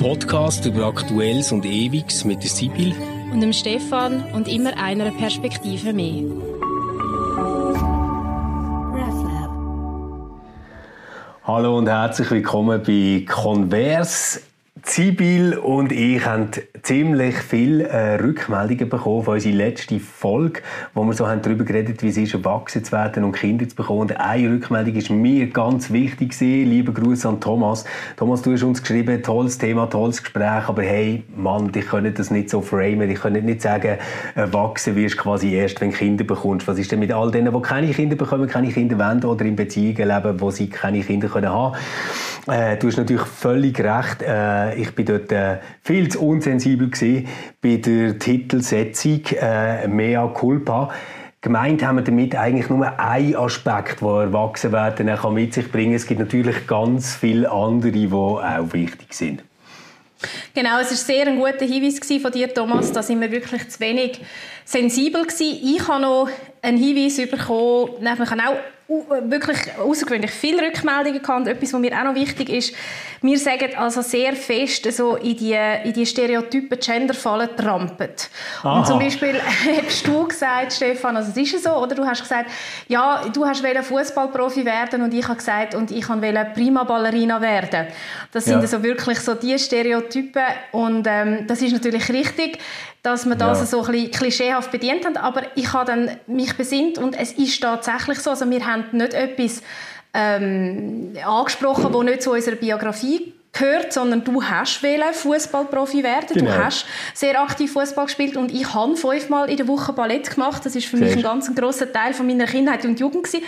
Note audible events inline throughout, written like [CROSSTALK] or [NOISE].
Podcast über Aktuelles und Ewiges mit der Sibyl und dem Stefan und immer einer Perspektive mehr. Hallo und herzlich willkommen bei Converse. Sibyl und ich haben ziemlich viele äh, Rückmeldungen bekommen von unserer letzten Folge, wo wir so haben darüber geredet, wie es ist, erwachsen zu werden und Kinder zu bekommen. Und eine Rückmeldung ist mir ganz wichtig gewesen. Liebe Grüße an Thomas. Thomas, du hast uns geschrieben, tolles Thema, tolles Gespräch, aber hey, Mann, ich kann das nicht so framen. Ich kann nicht sagen, erwachsen wirst quasi erst, wenn du Kinder bekommst. Was ist denn mit all denen, die keine Kinder bekommen, keine Kinder wollen oder in Beziehungen leben, wo sie keine Kinder können haben äh, Du hast natürlich völlig recht. Äh, ich bin dort äh, viel zu unsensibel gewesen bei der Titelsetzung äh, «Mea culpa». Gemeint haben wir damit eigentlich nur einen Aspekt, der erwachsen werden kann mit sich bringen. Es gibt natürlich ganz viele andere, die auch wichtig sind. Genau, es war sehr ein guter Hinweis von dir, Thomas. Da sind wir wirklich zu wenig sensibel gewesen. Ich habe noch einen Hinweis bekommen, nämlich auch wirklich außergewöhnlich viele Rückmeldungen gehabt. Etwas, was mir auch noch wichtig ist, wir sagen also sehr fest so in die, in die Stereotypen Genderfallen trampet. Und zum Beispiel [LAUGHS] hast du gesagt, Stefan, also es ist so, oder? Du hast gesagt, ja, du hast Fußballprofi werden und ich habe gesagt, und ich wollte Prima Ballerina werden. Das sind ja. also wirklich so die Stereotypen und ähm, das ist natürlich richtig dass wir das ja. so ein bisschen klischeehaft bedient haben. Aber ich habe dann mich besinnt und es ist tatsächlich so. Also wir haben nicht etwas ähm, angesprochen, das nicht zu unserer Biografie gehört, sondern du hast Fußballprofi werden. Genau. Du hast sehr aktiv Fußball gespielt und ich habe fünfmal in der Woche Ballett gemacht. Das ist für sehr mich ein ganz grosser Teil von meiner Kindheit und Jugend gewesen.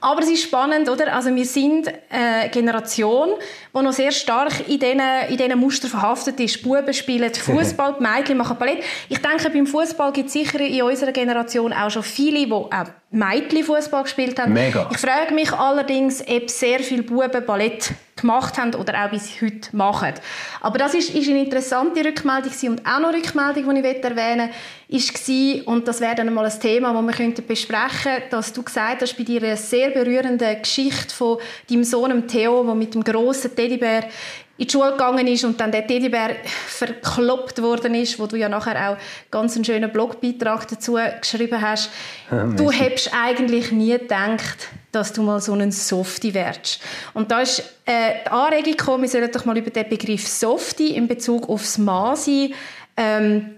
Aber es ist spannend, oder? Also wir sind eine Generation, die noch sehr stark in diesen, in diesen Mustern verhaftet ist. Buben spielen [LAUGHS] Fußball, Mädchen machen Ballett. Ich denke, beim Fußball gibt es sicher in unserer Generation auch schon viele, die auch Mädchen Fußball gespielt haben. Mega. Ich frage mich allerdings, ob sehr viele Buben Ballett gemacht haben oder auch bis heute machen. Aber das ist, ist eine interessante Rückmeldung und auch noch eine Rückmeldung, die ich erwähnen möchte, und das wäre dann einmal ein Thema, das wir besprechen könnten, dass du gesagt hast, bei dir eine sehr berührende Geschichte von deinem Sohn Theo, der mit dem grossen Teddybär in die Schule gegangen ist und dann der Teddybär verkloppt worden ist, wo du ja nachher auch ganz einen schönen Blogbeitrag dazu geschrieben hast. Ja, du hättest eigentlich nie gedacht, dass du mal so einen Softie wärst. Und da ist äh, die Anregung gekommen, wir sollen doch mal über den Begriff Softie in Bezug aufs Masi ähm,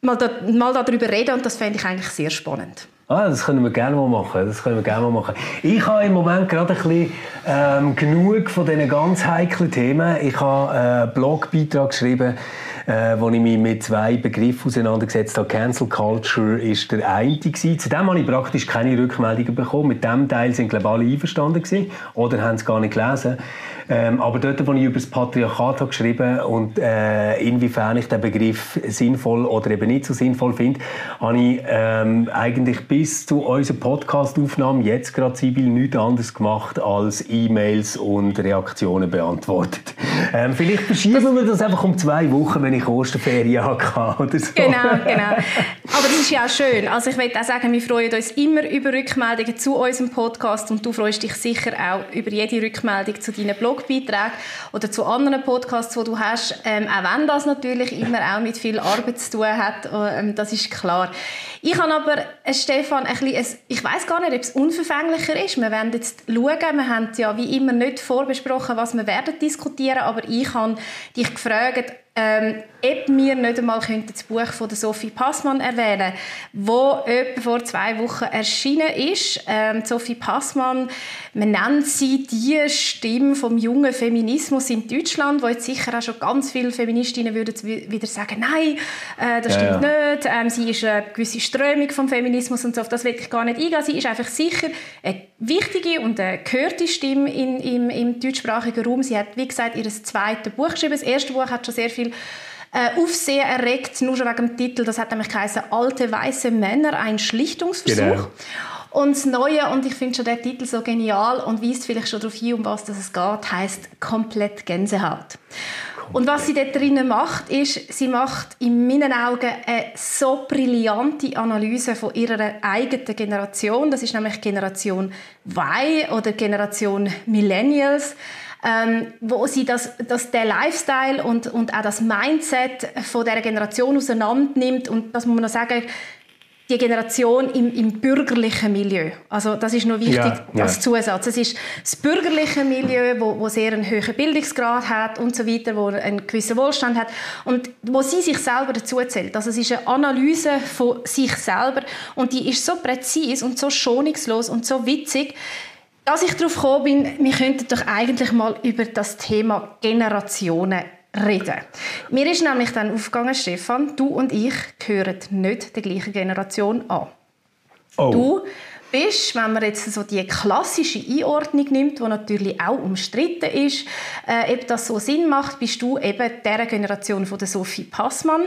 mal, da, mal darüber reden und das fände ich eigentlich sehr spannend. Ah, das können wir gerne mal machen. Das können wir gerne mal machen. Ich habe im Moment gerade ein bisschen ähm, genug von diesen ganz heiklen Themen. Ich habe einen Blogbeitrag geschrieben, äh, wo ich mich mit zwei Begriffen auseinandergesetzt habe. Cancel Culture ist der eine gewesen. Zu dem habe ich praktisch keine Rückmeldungen bekommen. Mit dem Teil sind glaube alle einverstanden gewesen oder haben es gar nicht gelesen. Ähm, aber dort, wo ich über das Patriarchat habe geschrieben und äh, inwiefern ich den Begriff sinnvoll oder eben nicht so sinnvoll finde, habe ich ähm, eigentlich bis zu unserer Podcast-Aufnahme jetzt gerade Sibyl nichts anderes gemacht als E-Mails und Reaktionen beantwortet. Ähm, vielleicht verschieben wir das einfach um zwei Wochen, wenn ich Osterferien habe [LAUGHS] oder so. Genau, genau. Aber das ist ja auch schön. Also ich möchte auch sagen, wir freuen uns immer über Rückmeldungen zu unserem Podcast und du freust dich sicher auch über jede Rückmeldung zu deinen Blogbeiträgen oder zu anderen Podcasts, die du hast. Ähm, auch wenn das natürlich immer auch mit viel Arbeit zu tun hat, ähm, das ist klar. Ich habe aber, äh, Stefan, ein bisschen, ich weiß gar nicht, ob es unverfänglicher ist. Wir werden jetzt schauen, wir haben ja wie immer nicht vorbesprochen, was wir werden diskutieren, aber ich habe dich gefragt, ähm, ob wir nicht einmal das Buch von der Sophie Passmann erwähnen wo etwa vor zwei Wochen erschienen ist. Ähm, Sophie Passmann, man nennt sie die Stimme vom jungen Feminismus in Deutschland, wo jetzt sicher auch schon ganz viele Feministinnen würden wieder sagen, nein, äh, das stimmt ja, ja. nicht. Ähm, sie ist eine gewisse Strömung vom Feminismus und so. Auf das will ich gar nicht eingehen. Sie ist einfach sicher eine wichtige und eine gehörte Stimme in, im, im deutschsprachigen Raum. Sie hat, wie gesagt, ihr zweites Buch geschrieben. Das erste Buch hat schon sehr viel äh, Aufsehen erregt, nur schon wegen dem Titel. Das hat nämlich geheißen «Alte weiße Männer, ein Schlichtungsversuch». Genau. Und das Neue, und ich finde schon der Titel so genial und weist vielleicht schon darauf hin, um was es geht, heißt «Komplett Gänsehaut». Und was sie dort drinnen macht, ist, sie macht in meinen Augen eine so brillante Analyse von ihrer eigenen Generation. Das ist nämlich Generation Y oder Generation Millennials ähm, wo sie das, das der Lifestyle und, und auch das Mindset von der Generation auseinander nimmt und das muss man noch sagen, die Generation im, im bürgerlichen Milieu. Also das ist noch wichtig ja, ja. als Zusatz. Es ist das bürgerliche Milieu, wo, wo sehr einen hohen Bildungsgrad hat und so weiter, wo einen gewissen Wohlstand hat und wo sie sich selber dazu zählt. Also es ist eine Analyse von sich selber und die ist so präzise und so schonungslos und so witzig, dass ich darauf gekommen bin, wir könnten doch eigentlich mal über das Thema Generationen reden. Mir ist nämlich dann aufgegangen, Stefan, du und ich gehören nicht der gleichen Generation an. Oh. Du bist, wenn man jetzt so die klassische Einordnung nimmt, die natürlich auch umstritten ist, äh, ob das so Sinn macht, bist du eben der Generation von der Sophie Passmann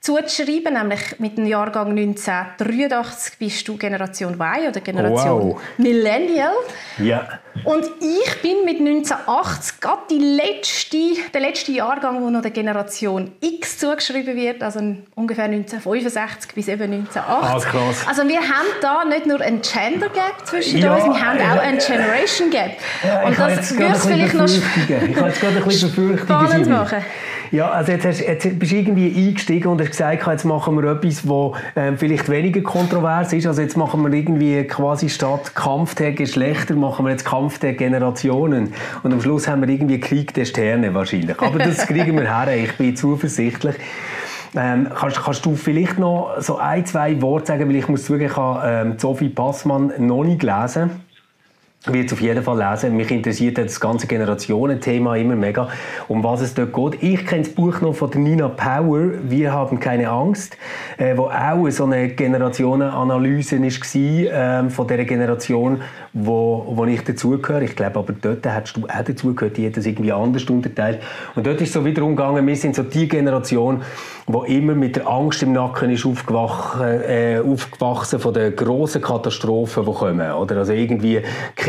zuzuschreiben, nämlich mit dem Jahrgang 1983 bist du Generation Y oder Generation wow. Millennial. Ja. Und ich bin mit 1980 gerade die letzte, der letzte Jahrgang, wo noch der Generation X zugeschrieben wird, also ungefähr 1965 bis eben 1980. Ah, krass. Also wir haben da nicht nur ein Gender Gap zwischen ja, uns, wir haben auch ein Generation Gap. Ja, Und das würde vielleicht noch spannend machen. Ja, also jetzt, hast, jetzt bist du irgendwie eingestiegen und hast gesagt, jetzt machen wir etwas, das ähm, vielleicht weniger kontrovers ist. Also jetzt machen wir irgendwie quasi statt Kampf der Geschlechter, machen wir jetzt Kampf der Generationen. Und am Schluss haben wir irgendwie Krieg der Sterne wahrscheinlich. Aber das kriegen wir her, ich bin zuversichtlich. Ähm, kannst, kannst, du vielleicht noch so ein, zwei Worte sagen, weil ich muss zugeben, ich habe ähm, Sophie Passmann noch nicht gelesen wird es auf jeden Fall lesen. Mich interessiert das ganze Generationenthema immer mega, um was es dort geht. Ich kenne das Buch noch von Nina Power, «Wir haben keine Angst», äh, wo auch so eine Generationenanalyse war äh, von der Generation, wo, wo ich dazugehöre. Ich glaube, aber dort hast du auch dazugehört, die hat das irgendwie anders unterteilt. Und dort ist so wiederum gegangen, wir sind so die Generation, wo immer mit der Angst im Nacken ist aufgewachsen, äh, aufgewachsen von den grossen Katastrophen, die kommen. Oder also irgendwie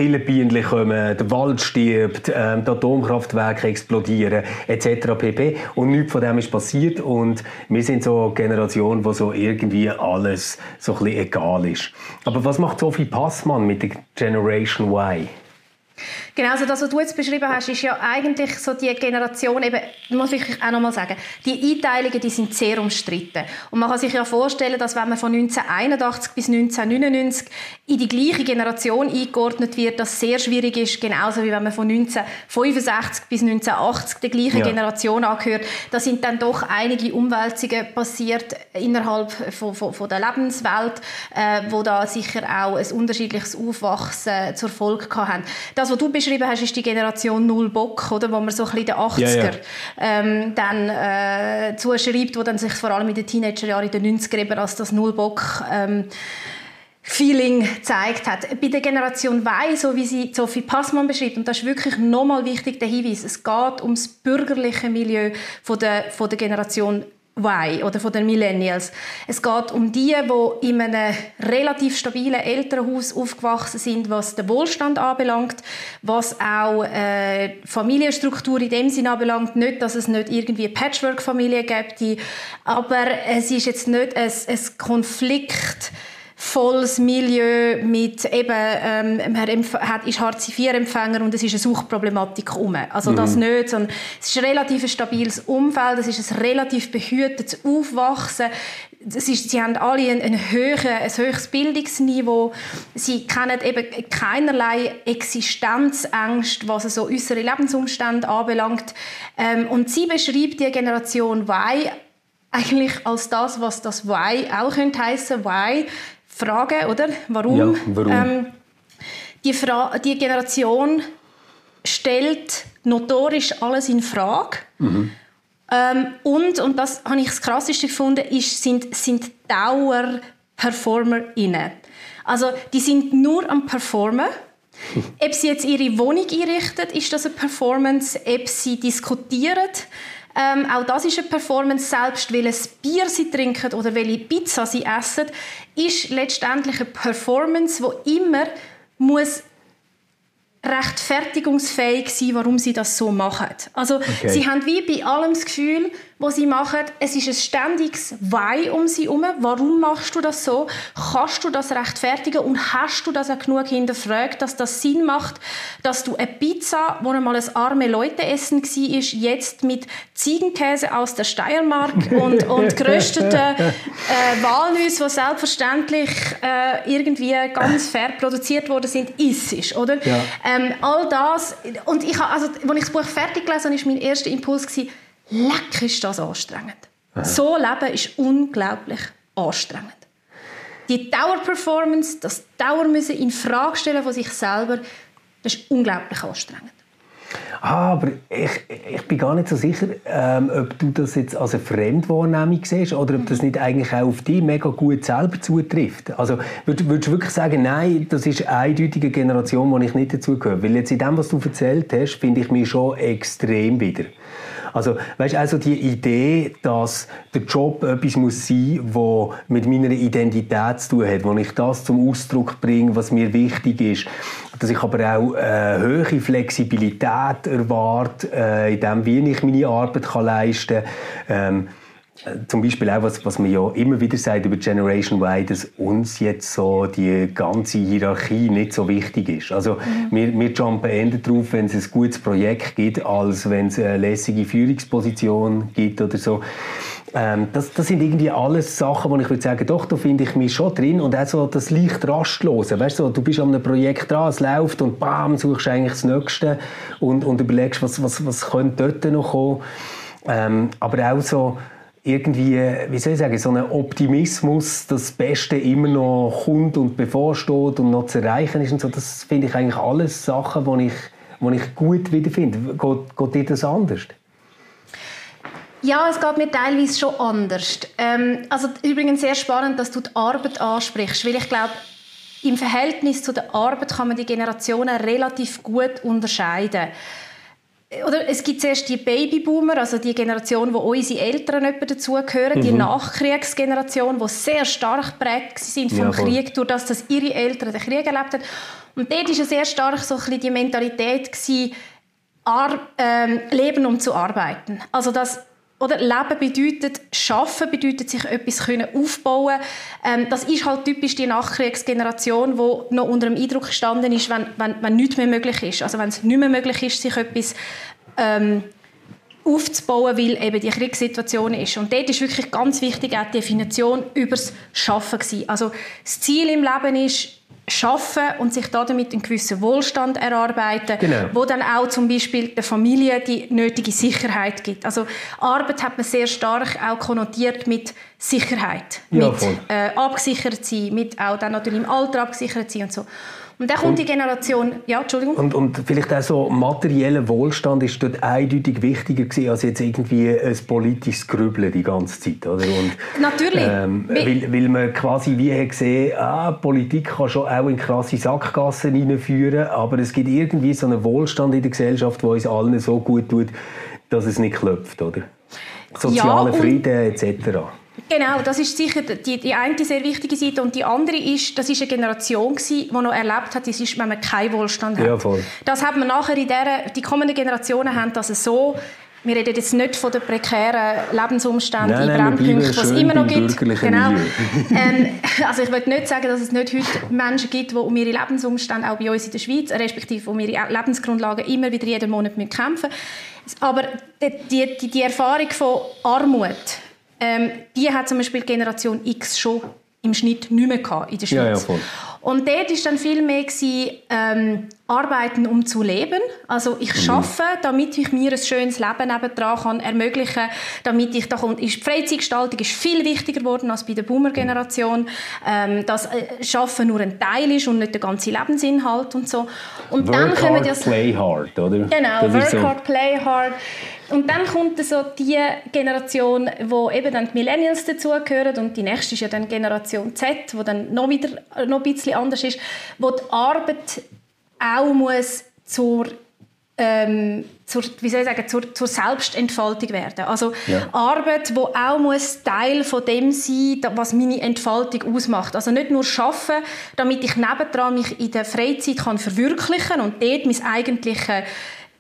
Killerbienen kommen, der Wald stirbt, äh, die Atomkraftwerke explodieren, etc. pp. Und nichts von dem ist passiert und wir sind so eine Generation, wo so irgendwie alles so ein bisschen egal ist. Aber was macht Sophie Passmann mit der Generation Y? Genau, also das, was du jetzt beschrieben hast, ist ja eigentlich so die Generation, eben, muss ich auch noch mal sagen, die Einteilungen, die sind sehr umstritten. Und man kann sich ja vorstellen, dass wenn man von 1981 bis 1999 in die gleiche Generation eingeordnet wird, das sehr schwierig ist, genauso wie wenn man von 1965 bis 1980 der gleichen ja. Generation angehört. Da sind dann doch einige Umwälzungen passiert innerhalb von, von, von der Lebenswelt, äh, wo da sicher auch ein unterschiedliches Aufwachsen zur Folge haben. Das, was du beschrieben hast, ist die Generation Null Bock, oder, wo man so ein bisschen den 80er ja, ja. Ähm, dann äh, zuschreibt, wo dann sich vor allem in den Teenagerjahren in den 90er eben als das Null Bock ähm, Feeling gezeigt hat. Bei der Generation Y, so wie sie Sophie Passmann beschreibt, und das ist wirklich nochmal wichtig, der Hinweis, es geht ums bürgerliche Milieu von der, von der Generation Y oder von den Millennials. Es geht um die, die in einem relativ stabilen Elternhaus aufgewachsen sind, was den Wohlstand anbelangt, was auch äh, Familienstruktur in dem Sinne anbelangt. Nicht, dass es nicht irgendwie eine Patchwork-Familie gibt, aber es ist jetzt nicht ein, ein Konflikt volles Milieu mit eben, ähm, man hat, ist Hartz-IV-Empfänger und es ist eine Suchtproblematik um. Also mhm. das nicht, sondern es ist ein relativ stabiles Umfeld, es ist ein relativ behütetes Aufwachsen. Ist, sie haben alle ein, ein, höhere, ein höheres Bildungsniveau. Sie kennen eben keinerlei Existenzängste, was so äußere Lebensumstände anbelangt. Ähm, und sie beschreibt die Generation Y eigentlich als das, was das Y auch könnte heißen. Y Frage, oder? Warum? Ja, warum? Ähm, die, Fra die Generation stellt notorisch alles in Frage. Mhm. Ähm, und, und das habe ich das Krasseste gefunden, ist, sind, sind Dauer-PerformerInnen. Also, die sind nur am Performen. [LAUGHS] Ob sie jetzt ihre Wohnung einrichten, ist das eine Performance. Ob sie diskutieren, ähm, auch das ist eine Performance. Selbst welches Bier sie trinken oder welche Pizza sie essen, ist letztendlich eine Performance, die immer muss rechtfertigungsfähig sein, warum sie das so machen. Also okay. sie haben wie bei allem das Gefühl, was sie machen. Es ist ein ständiges Why um sie herum. Warum machst du das so? Kannst du das rechtfertigen und hast du das auch genug hinterfragt, dass das Sinn macht, dass du eine Pizza, wo einmal ein arme Leute essen war, jetzt mit Ziegenkäse aus der Steiermark [LAUGHS] und, und gerösteten äh, Walnüsse, die selbstverständlich äh, irgendwie ganz fair produziert worden sind, ist, oder? Ja. Ähm, all das und ich also, als ich das Buch fertig gelesen habe, war mein erster Impuls gewesen, leck ist das anstrengend. Aha. So leben ist unglaublich anstrengend. Die Dauerperformance, das Dauer müssen in Frage stellen von sich selber, das ist unglaublich anstrengend. Ah, aber ich, ich bin gar nicht so sicher, ähm, ob du das jetzt als eine Fremdwahrnehmung siehst oder ob das nicht eigentlich auch auf dich mega gut selber zutrifft. Also würdest, würdest du wirklich sagen, nein, das ist eine eindeutige Generation, wo ich nicht dazugehöre? Weil jetzt in dem, was du erzählt hast, finde ich mich schon extrem wieder. Also, weißt also die Idee, dass der Job etwas muss sein, wo mit meiner Identität zu tun hat, wo ich das zum Ausdruck bringe, was mir wichtig ist, dass ich aber auch äh, hohe Flexibilität erwarte, äh, in dem, wie ich meine Arbeit kann leisten kann. Ähm, zum Beispiel auch, was, was man ja immer wieder sagt über Generation Y, dass uns jetzt so die ganze Hierarchie nicht so wichtig ist. Also mhm. wir, wir jumpen eher drauf, wenn es ein gutes Projekt gibt, als wenn es eine lässige Führungsposition gibt oder so. Ähm, das, das sind irgendwie alles Sachen, wo ich würde sagen, doch, da finde ich mich schon drin und auch so das leicht rastlose. Weißt du, du bist an einem Projekt dran, es läuft und bam, suchst eigentlich das Nächste und, und überlegst, was, was, was könnte dort noch kommen. Ähm, aber auch so, irgendwie, wie soll ich sagen, so ein Optimismus, dass das Beste immer noch kommt und bevorsteht und noch zu erreichen ist und so, das finde ich eigentlich alles Sachen, die ich, die ich gut wiederfinde. Geht, geht das anders? Ja, es geht mir teilweise schon anders. Ähm, also übrigens sehr spannend, dass du die Arbeit ansprichst, weil ich glaube, im Verhältnis zu der Arbeit kann man die Generationen relativ gut unterscheiden oder es gibt zuerst die Babyboomer, also die Generation, wo unsere Eltern etwa dazugehören, mhm. die Nachkriegsgeneration, die sehr stark geprägt sind vom ja, Krieg, durch das, dass ihre Eltern den Krieg erlebt haben. Und dort war ja sehr stark so ein die Mentalität gewesen, Ar ähm, leben um zu arbeiten. Also dass oder Leben bedeutet, Schaffen bedeutet, sich etwas können aufbauen ähm, Das ist halt typisch die Nachkriegsgeneration, die noch unter dem Eindruck gestanden ist, wenn, wenn, wenn nichts mehr möglich ist. Also wenn es nicht mehr möglich ist, sich etwas ähm, aufzubauen, weil eben die Kriegssituation ist. Und dort ist wirklich ganz wichtig auch die Definition über das Schaffen gewesen. Also das Ziel im Leben ist, schaffen und sich damit einen gewissen Wohlstand erarbeiten, genau. wo dann auch zum Beispiel der Familie die nötige Sicherheit gibt. Also Arbeit hat man sehr stark auch konnotiert mit Sicherheit, ja, mit äh, abgesichert sein, mit auch dann natürlich im Alter abgesichert sein und so. Und dann kommt die Generation, ja, Entschuldigung. Und, und vielleicht auch so materieller Wohlstand ist dort eindeutig wichtiger gewesen, als jetzt irgendwie ein politisches Grübeln die ganze Zeit, oder? Und, Natürlich. Ähm, weil, weil man quasi wie hat gesehen, ah, Politik kann schon auch in krasse Sackgassen hineinführen, aber es gibt irgendwie so einen Wohlstand in der Gesellschaft, der uns allen so gut tut, dass es nicht klopft, oder? Sozialer ja, Frieden etc. Genau, das ist sicher die, die eine sehr wichtige Seite. Und die andere ist, das ist eine Generation gewesen, die noch erlebt hat, das ist, wenn man keinen Wohlstand hat. Ja, voll. Das hat man nachher in der, die kommenden Generationen haben das so wir reden jetzt nicht von den prekären Lebensumständen nein, in Brennpunkten, die es immer noch gibt. Genau. [LAUGHS] ähm, also ich will nicht sagen, dass es nicht heute Menschen gibt, die um ihre Lebensumstände, auch bei uns in der Schweiz, respektive um ihre Lebensgrundlagen immer wieder jeden Monat kämpfen müssen. Aber die, die, die Erfahrung von Armut, ähm, die hat zum Beispiel Generation X schon im Schnitt nicht mehr in der Schweiz. Ja, ja, und dort war dann viel mehr gewesen, ähm, arbeiten, um zu leben. Also ich mhm. schaffe, damit ich mir ein schönes Leben nebendran kann ermöglichen, damit ich da kommt, ist die Freizeitgestaltung ist viel wichtiger geworden als bei der Boomer-Generation. Ähm, dass äh, Schaffen nur ein Teil ist und nicht der ganze Lebensinhalt und so. Und work dann können hard, play hard, oder? Genau, das work so. hard, play hard. Und dann kommt so die Generation, wo eben dann die Millennials dazugehören und die nächste ist ja dann Generation Z, wo dann noch wieder noch ein bisschen anders ist, wo die Arbeit auch muss zur ähm, zur, wie soll ich sagen, zur, zur Selbstentfaltung werden. Also ja. Arbeit, wo auch muss Teil von dem sein, was meine Entfaltung ausmacht. Also nicht nur schaffen, damit ich nebendran mich in der Freizeit kann verwirklichen und dort mein eigentliches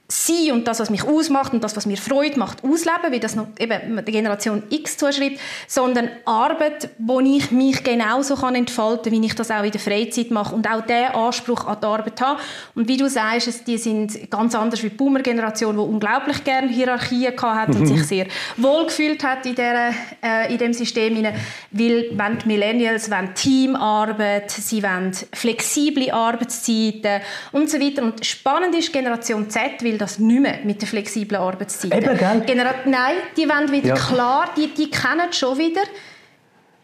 sein und das, was mich ausmacht und das, was mir Freude macht, ausleben, wie das noch eben der Generation X zuschreibt, sondern Arbeit, wo ich mich genauso kann entfalten kann, wie ich das auch in der Freizeit mache und auch diesen Anspruch an die Arbeit habe. Und wie du sagst, die sind ganz anders wie die Boomer-Generation, die unglaublich gerne Hierarchien hat und mhm. sich sehr wohlgefühlt hat in, dieser, äh, in dem System. Hinein. Weil wenn die Millennials wollen Teamarbeit, sie wollen flexible Arbeitszeiten und so weiter. Und spannend ist Generation Z, weil will das nicht mehr mit der flexiblen Arbeitszeit. Eben, gell? Genera Nein, die wollen wieder ja. klar, die, die kennen schon wieder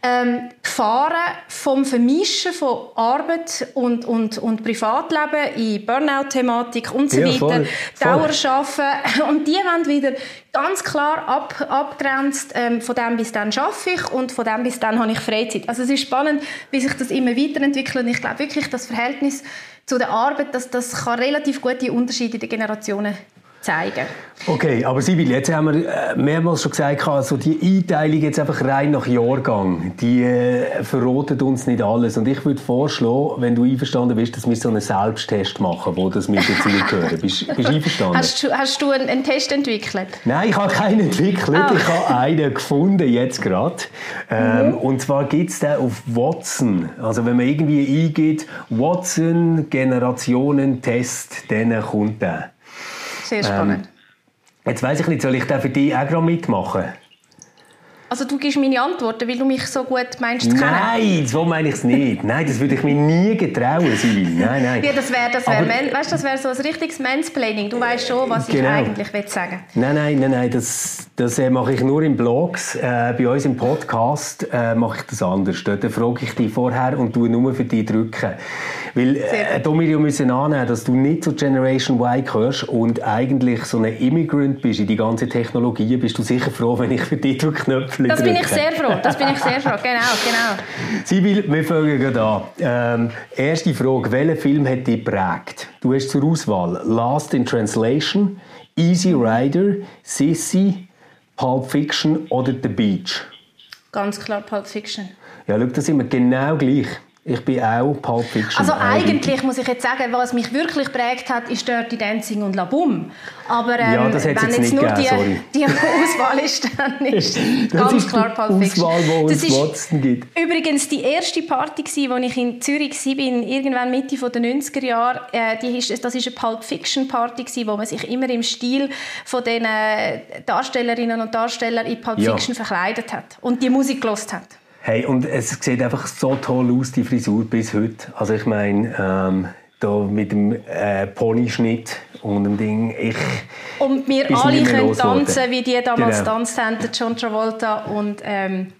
ähm, Gefahren vom Vermischen von Arbeit und, und, und Privatleben in Burnout-Thematik und so ja, weiter, Dauerschaffen [LAUGHS] und die wollen wieder ganz klar ab, abgrenzt ähm, von dem bis dann schaffe ich und von dem bis dann habe ich Freizeit. Also es ist spannend, wie sich das immer weiterentwickelt und ich glaube wirklich, das Verhältnis zu der Arbeit, dass das kann relativ gute Unterschiede in den Generationen zeigen. Okay, aber Sibyl, jetzt haben wir äh, mehrmals schon gesagt, also die Einteilung jetzt einfach rein nach Jahrgang, die äh, verrotet uns nicht alles. Und ich würde vorschlagen, wenn du einverstanden bist, dass wir so einen Selbsttest machen, wo das mit dazu gehört. Bist, bist du einverstanden? Hast du, hast du einen, einen, Test entwickelt? Nein, ich habe keinen entwickelt. Oh. Ich habe einen gefunden, jetzt gerade. Ähm, mhm. Und zwar gibt es den auf Watson. Also wenn man irgendwie eingeht, Watson Generationentest, dann kommt der. Sehr spannend. Ähm, jetzt weiss ich nicht, soll ich den für dich auch mitmachen? Also du gibst meine Antworten, weil du mich so gut meinst zu kennen? Nein, so meine ich es nicht. Nein, das würde ich mir nie getrauen, Sibyl. Nein, nein. Ja, das wäre das wär, weißt, das wär so ein richtiges Mansplaining. Du weißt schon, was genau. ich eigentlich will sagen Nein, nein, nein, nein. Das, das äh, mache ich nur in Blogs. Äh, bei uns im Podcast äh, mache ich das anders. Dort frage ich dich vorher und tue nur für dich drücken. Weil äh, da wir müssen annehmen, dass du nicht zur Generation Y gehörst und eigentlich so ein Immigrant bist in die ganze Technologie, bist du sicher froh, wenn ich für dich drücke Knöpfe das bin ich sehr froh. Das bin ich sehr froh. Genau, genau. Sibyl, wir fangen gerade an. Ähm, erste Frage. Welcher Film hat dich geprägt? Du hast zur Auswahl Last in Translation, Easy Rider, Sissy, Pulp Fiction oder The Beach? Ganz klar Pulp Fiction. Ja, schau, das sind wir genau gleich. Ich bin auch Pulp Fiction. Also eigentlich muss ich jetzt sagen, was mich wirklich prägt hat, ist Dirty Dancing und La Boom. Aber ähm, ja, wenn jetzt, jetzt nur gegeben, die, die Auswahl ist, dann [LAUGHS] ist ganz ist klar Pulp Fiction. Auswahl, das ist Watson gibt. übrigens die erste Party, als ich in Zürich war, irgendwann Mitte der 90er Jahre. Äh, die ist, das war eine Pulp Fiction Party, wo man sich immer im Stil von den Darstellerinnen und Darstellern in Pulp ja. Fiction verkleidet hat und die Musik gelost hat. Hey, und es sieht einfach so toll aus, die Frisur bis heute. Also ich meine, ähm, da mit dem äh, Ponyschnitt und dem Ding, ich... Und wir alle können tanzen, wie die damals genau. tanzt haben, John Travolta und... Ähm,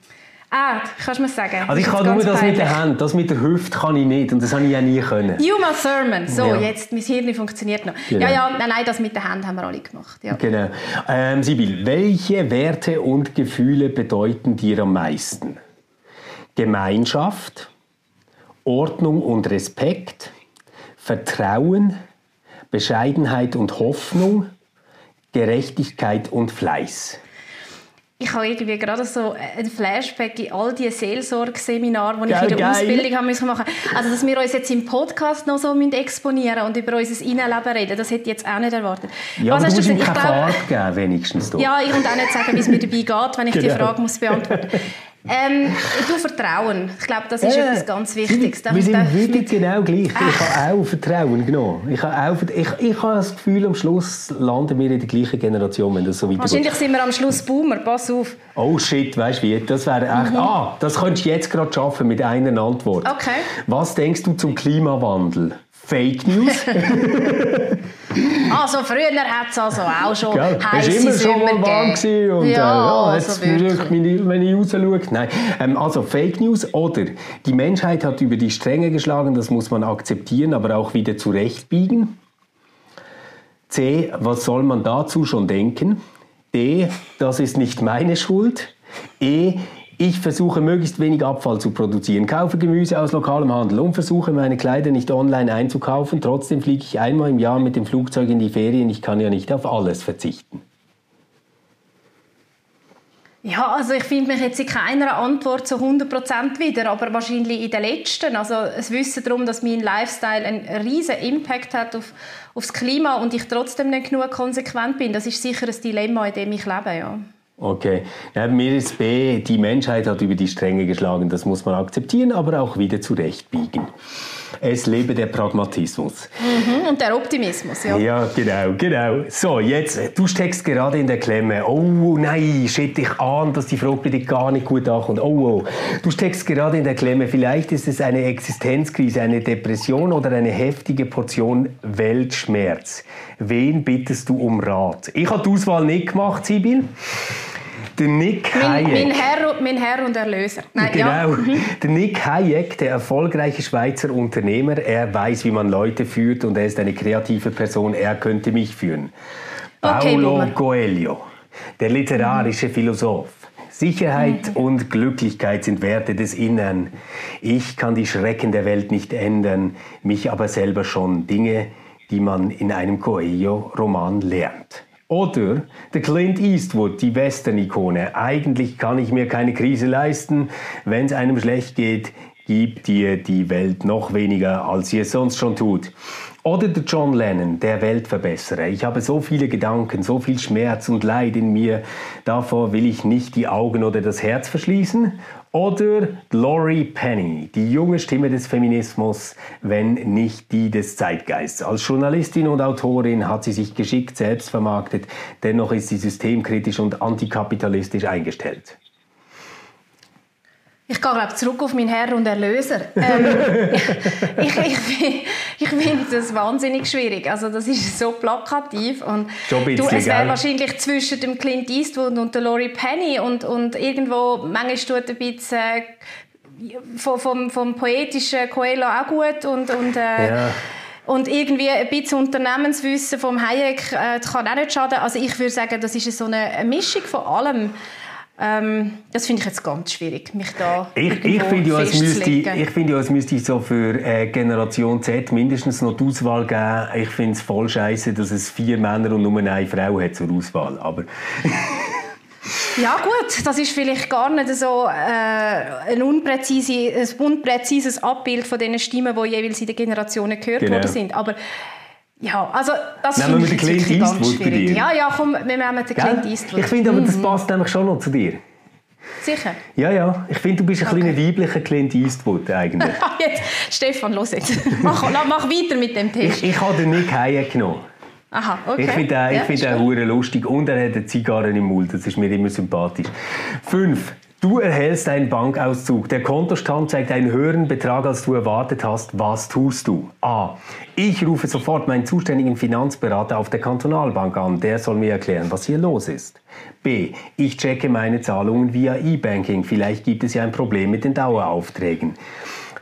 Ah, kannst du mir sagen? Also ich kann nur das peinlich. mit der Hand, das mit der Hüfte kann ich nicht und das habe ich ja nie können. Uma Thurman, so ja. jetzt, mein Hirn funktioniert noch. Genau. Ja, ja, nein, nein, das mit der Hand haben wir alle gemacht. Ja. Genau. Ähm, Sibyl, welche Werte und Gefühle bedeuten dir am meisten? Gemeinschaft, Ordnung und Respekt, Vertrauen, Bescheidenheit und Hoffnung, Gerechtigkeit und Fleiß. Ich habe irgendwie gerade so ein Flashback in all die Seelsorgeseminare, die ich in der geil. Ausbildung haben müssen machen Also, dass wir uns jetzt im Podcast noch so exponieren und über unser Innenleben reden, das hätte ich jetzt auch nicht erwartet. Ja, Was hast du musst keine Frage geben, wenigstens. Doch. Ja, ich und auch nicht sagen, wie es mir dabei geht, wenn ich genau. die Frage muss beantworten muss. [LAUGHS] Ähm, du Vertrauen. Ich glaube, das ist äh, etwas ganz Wichtiges. Wir sind wirklich genau gleich. Ich habe auch Vertrauen genommen. Ich habe, auch, ich, ich habe das Gefühl, am Schluss landen wir in der gleichen Generation, wenn das so weitergeht. Wahrscheinlich sind wir am Schluss Boomer. Pass auf. Oh shit, weißt du wie? Das wäre echt. Mhm. Ah, das könntest du jetzt gerade schaffen mit einer Antwort. Okay. Was denkst du zum Klimawandel? Fake News? [LAUGHS] also früher hat es also auch schon Gell? heiße Es war immer schon mal warm gewesen und ja, äh, ja, jetzt also wirklich. Meine, wenn ich raus schaue. Nein, ähm, also Fake News oder die Menschheit hat über die Stränge geschlagen, das muss man akzeptieren, aber auch wieder zurechtbiegen. C, was soll man dazu schon denken? D, das ist nicht meine Schuld. E, ich versuche möglichst wenig Abfall zu produzieren, kaufe Gemüse aus lokalem Handel und versuche meine Kleider nicht online einzukaufen. Trotzdem fliege ich einmal im Jahr mit dem Flugzeug in die Ferien. Ich kann ja nicht auf alles verzichten. Ja, also ich finde mich jetzt in keiner Antwort zu 100% wieder, aber wahrscheinlich in der letzten. Also es Wissen darum, dass mein Lifestyle einen riesen Impact hat auf, aufs Klima und ich trotzdem nicht genug konsequent bin, das ist sicher ein Dilemma, in dem ich lebe, ja. Okay. Ja, mir ist B, die Menschheit hat über die Stränge geschlagen, das muss man akzeptieren, aber auch wieder zurechtbiegen. Es lebe der Pragmatismus. Mhm, und der Optimismus, ja. Ja, genau, genau. So, jetzt, du steckst gerade in der Klemme. Oh nein, shit, ich ahne, dass die Frage bei dir gar nicht gut ankommt. Oh, oh. Du steckst gerade in der Klemme. Vielleicht ist es eine Existenzkrise, eine Depression oder eine heftige Portion Weltschmerz. Wen bittest du um Rat? Ich habe die Auswahl nicht gemacht, Sibyl. Der Nick Hayek. Mein, mein, Herr, mein Herr und Erlöser. Nein, genau. Ja. [LAUGHS] Der Nick Hayek, der erfolgreiche Schweizer Unternehmer, er weiß, wie man Leute führt und er ist eine kreative Person. Er könnte mich führen. Okay, Paulo Boomer. Coelho, der literarische mhm. Philosoph. Sicherheit mhm. und Glücklichkeit sind Werte des Innern. Ich kann die Schrecken der Welt nicht ändern, mich aber selber schon. Dinge, die man in einem Coelho-Roman lernt. Oder der Clint Eastwood, die Western-Ikone. Eigentlich kann ich mir keine Krise leisten. Wenn es einem schlecht geht, gibt dir die Welt noch weniger, als sie es sonst schon tut. Oder der John Lennon, der Weltverbesserer. Ich habe so viele Gedanken, so viel Schmerz und Leid in mir. Davor will ich nicht die Augen oder das Herz verschließen. Oder Laurie Penny, die junge Stimme des Feminismus, wenn nicht die des Zeitgeists. Als Journalistin und Autorin hat sie sich geschickt selbst vermarktet, dennoch ist sie systemkritisch und antikapitalistisch eingestellt. Ich gehe glaube zurück auf meinen Herr und Erlöser. Ähm, [LAUGHS] ich ich, ich finde das wahnsinnig schwierig. Also das ist so plakativ und du, es wäre wahrscheinlich zwischen dem Clint Eastwood und der Laurie Penny und, und irgendwo manchmal tut ein bisschen äh, vom, vom, vom poetischen Coelho auch gut und, und äh, ja. Und irgendwie ein bisschen Unternehmenswissen vom Hayek äh, kann auch nicht schaden. Also ich würde sagen, das ist so eine Mischung von allem. Ähm, das finde ich jetzt ganz schwierig, mich da Ich, ich finde ja, es müsste, ich finde ja, es müsste so für äh, Generation Z mindestens noch die Auswahl geben. Ich finde es voll scheiße, dass es vier Männer und nur eine Frau hat zur Auswahl. Aber [LAUGHS] ja gut, das ist vielleicht gar nicht so äh, ein, unpräzise, ein unpräzises Abbild von den Stimmen, die jeweils in den Generationen gehört genau. worden sind. Aber ja, also das nehmen wir den Clint Eastwood bei dir. Ja, ja, komm, wir nehmen den Clint Eastwood. Ich finde aber, das mhm. passt nämlich schon noch zu dir. Sicher? Ja, ja. Ich finde, du bist ein okay. kleiner weiblicher Clint Eastwood eigentlich. [LAUGHS] jetzt, Stefan, los jetzt. mach, mach weiter mit dem Test. Ich, ich habe den Nick Hayek genommen. Aha, okay. Ich finde ihn, ja, find ihn lustig und er hat eine Zigarre im Mund. Das ist mir immer sympathisch. Fünf. Du erhältst einen Bankauszug. Der Kontostand zeigt einen höheren Betrag, als du erwartet hast. Was tust du? A. Ich rufe sofort meinen zuständigen Finanzberater auf der Kantonalbank an. Der soll mir erklären, was hier los ist. B. Ich checke meine Zahlungen via E-Banking. Vielleicht gibt es ja ein Problem mit den Daueraufträgen.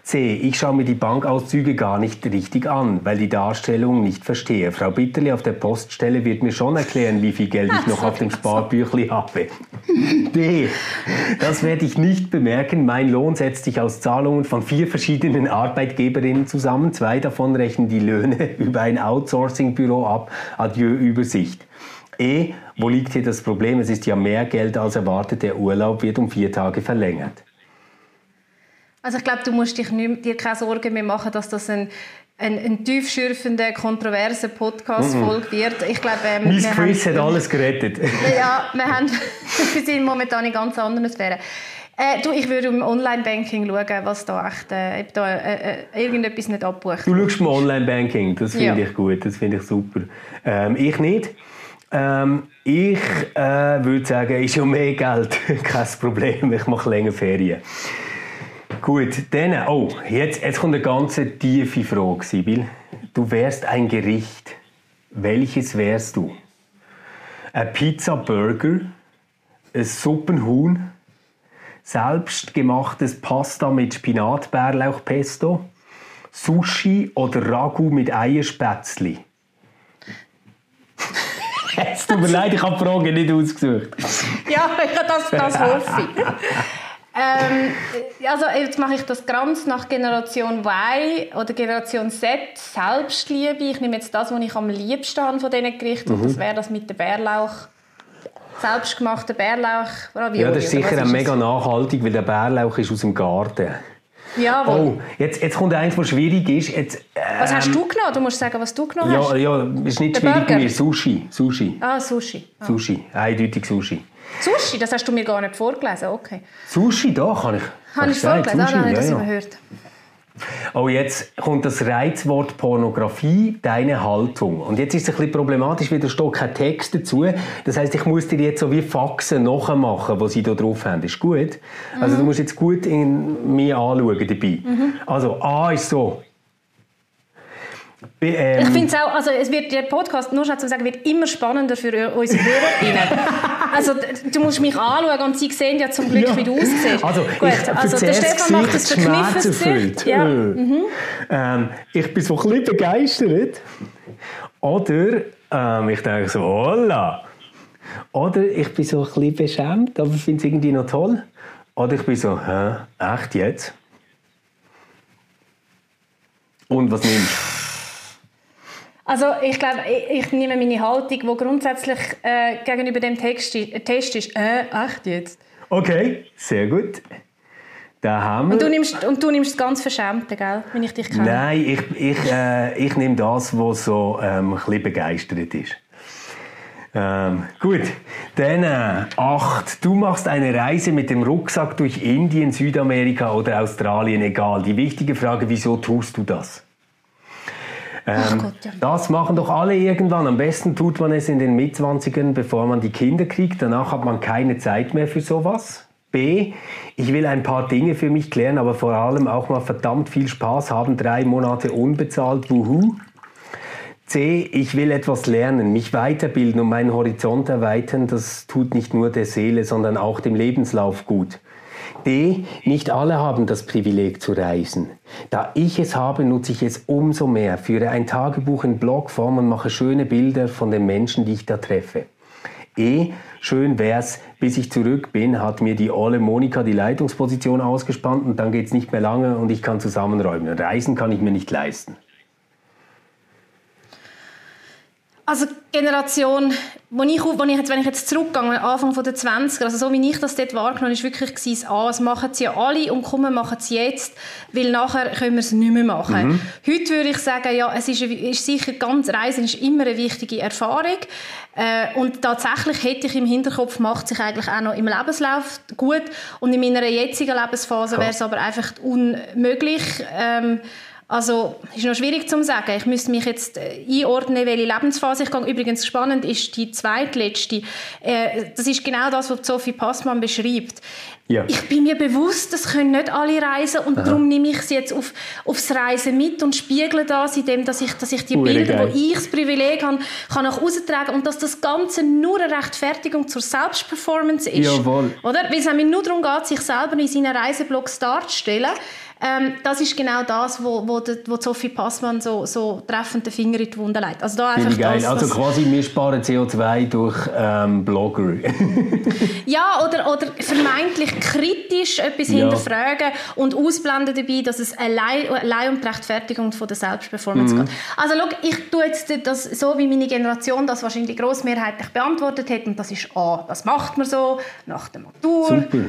C. Ich schaue mir die Bankauszüge gar nicht richtig an, weil die Darstellung nicht verstehe. Frau Bitterli auf der Poststelle wird mir schon erklären, wie viel Geld ich noch auf dem Sparbüchli habe. D. Das werde ich nicht bemerken. Mein Lohn setzt sich aus Zahlungen von vier verschiedenen Arbeitgeberinnen zusammen. Zwei davon rechnen die Löhne [LAUGHS] über ein Outsourcing-Büro ab. Adieu Übersicht. E. Wo liegt hier das Problem? Es ist ja mehr Geld als erwartet. Der Urlaub wird um vier Tage verlängert. Also ich glaube, du musst dich nicht, dir keine Sorgen mehr machen, dass das ein ein, ein tiefschürfender, kontroverser Podcast-Folge mhm. wird. Ich glaube, ähm, Miss Chris haben, hat alles gerettet. [LAUGHS] ja, wir, haben, [LAUGHS] wir sind momentan in ganz anderen Sphären. Äh, du, ich würde im Online-Banking schauen, was da echt, äh, ob da äh, äh irgendetwas nicht abbucht. Du schaust im Online-Banking, das finde ja. ich gut, das finde ich super. Ähm, ich nicht. Ähm, ich äh, würde sagen, ist ja mehr Geld, [LAUGHS] kein Problem, ich mache länger Ferien. Gut, dann, oh, jetzt, jetzt kommt eine ganz tiefe Frage, Sibyl. Du wärst ein Gericht. Welches wärst du? Ein Pizza-Burger, ein Suppenhuhn, selbstgemachtes Pasta mit Spinat-Bärlauchpesto, Sushi oder Ragu mit Eierspätzli? [LAUGHS] es tut mir leid, ich habe die Frage nicht ausgesucht. Ja, [LAUGHS] das, das hoffe ich. Ähm, also jetzt mache ich das ganz nach Generation Y oder Generation Z, Selbstliebe. Ich nehme jetzt das, was ich am liebsten habe von diesen Gerichten. Mhm. das wäre das mit dem Bärlauch. selbstgemachten Bärlauch Ja, das ist sicher ist mega nachhaltig, weil der Bärlauch ist aus dem Garten. Jawohl. Oh, jetzt, jetzt kommt eins, was schwierig ist. Jetzt, ähm, was hast du genommen? Du musst sagen, was du genommen hast. Ja, ja ist nicht Der schwierig bei mir. Sushi. Sushi. Ah, Sushi. Ah. Sushi. Eindeutig Sushi. Sushi? Das hast du mir gar nicht vorgelesen, okay. Sushi, doch, habe ich. Habe ich vorgelesen? Sushi, ah, dann habe ich das ja, überhört. Oh, jetzt kommt das Reizwort Pornografie, deine Haltung. Und jetzt ist es ein bisschen problematisch, weil da steht kein Text dazu. Das heißt, ich muss dir jetzt so wie Faxen nachmachen, was sie da drauf haben. Ist gut? Mhm. Also du musst jetzt gut in mich anschauen dabei. Mhm. Also A ist so, ähm, ich finde es auch, also es wird, der Podcast, nur schon zu sagen, wird immer spannender für unsere HörerInnen. [LAUGHS] also du musst mich anschauen und sie sehen ja zum Glück, ja. wie du aussiehst. Also, Gut, ich, also der Stefan macht das verkniffenes Ja. Äh. Mhm. Ähm, ich bin so ein bisschen begeistert. Oder ähm, ich denke so, holla. Oder ich bin so ein bisschen beschämt, aber finde es irgendwie noch toll. Oder ich bin so, hä, echt jetzt? Und was nimmst du? Also ich glaube, ich, ich, nehme meine Haltung, die grundsätzlich äh, gegenüber dem Text, Test ist, äh, echt jetzt? Okay, sehr gut. Da haben wir. Und du nimmst, und du nimmst das ganz Verschämte, gell, wenn ich dich kenne? Nein, ich, ich, äh, ich nehme das, was so ähm, ein bisschen begeistert ist. Ähm, gut, dann äh, acht. Du machst eine Reise mit dem Rucksack durch Indien, Südamerika oder Australien, egal. Die wichtige Frage, wieso tust du das? Ähm, Gott, ja. Das machen doch alle irgendwann. Am besten tut man es in den Mitzwanzigern, bevor man die Kinder kriegt. Danach hat man keine Zeit mehr für sowas. B, ich will ein paar Dinge für mich klären, aber vor allem auch mal verdammt viel Spaß haben. Drei Monate unbezahlt, wuhu. C, ich will etwas lernen, mich weiterbilden und meinen Horizont erweitern. Das tut nicht nur der Seele, sondern auch dem Lebenslauf gut. D. Nicht alle haben das Privileg zu reisen. Da ich es habe, nutze ich es umso mehr, führe ein Tagebuch in Blogform und mache schöne Bilder von den Menschen, die ich da treffe. E. Schön wär's, bis ich zurück bin, hat mir die olle Monika die Leitungsposition ausgespannt und dann geht's nicht mehr lange und ich kann zusammenräumen. Reisen kann ich mir nicht leisten. Also Generation, wo ich, wo ich jetzt, wenn ich jetzt zurückgehe, Anfang der 20er, also so wie ich das dort wahrgenommen habe, ist wirklich gewesen, ah, das machen sie ja alle und kommen, machen sie jetzt, weil nachher können wir es nicht mehr machen. Mhm. Heute würde ich sagen, ja, es ist, ist sicher ganz, Reisen ist immer eine wichtige Erfahrung äh, und tatsächlich hätte ich im Hinterkopf, macht sich eigentlich auch noch im Lebenslauf gut und in meiner jetzigen Lebensphase wäre es aber einfach unmöglich, ähm, also, ist noch schwierig zu sagen. Ich müsste mich jetzt äh, einordnen, welche Lebensphase ich gehe. Übrigens spannend ist die zweitletzte. Äh, das ist genau das, was Sophie Passmann beschreibt. Ja. Ich bin mir bewusst, das können nicht alle reisen und Aha. darum nehme ich sie jetzt auf, aufs Reisen mit und spiegle das, indem dass ich, dass ich die Ure Bilder, geil. wo ich das Privileg habe, kann auch austragen und dass das Ganze nur eine Rechtfertigung zur Selbstperformance ist. Jawohl. Oder? Weil es nur darum geht, sich selber in seinen Reiseblogs darzustellen. Ähm, das ist genau das, wo, wo, die, wo Sophie Passmann so, so treffend den Finger in die Wunde legt. Also, da einfach geil. Das, also quasi, wir sparen CO2 durch ähm, Blogger. [LAUGHS] ja, oder, oder vermeintlich kritisch etwas ja. hinterfragen und ausblenden dabei, dass es allein, allein um die Rechtfertigung von der Selbstperformance mhm. geht. Also schau, ich tue jetzt das so, wie meine Generation das wahrscheinlich grossmehrheitlich beantwortet hat und das ist A, das macht man so, nach der Matur. Super.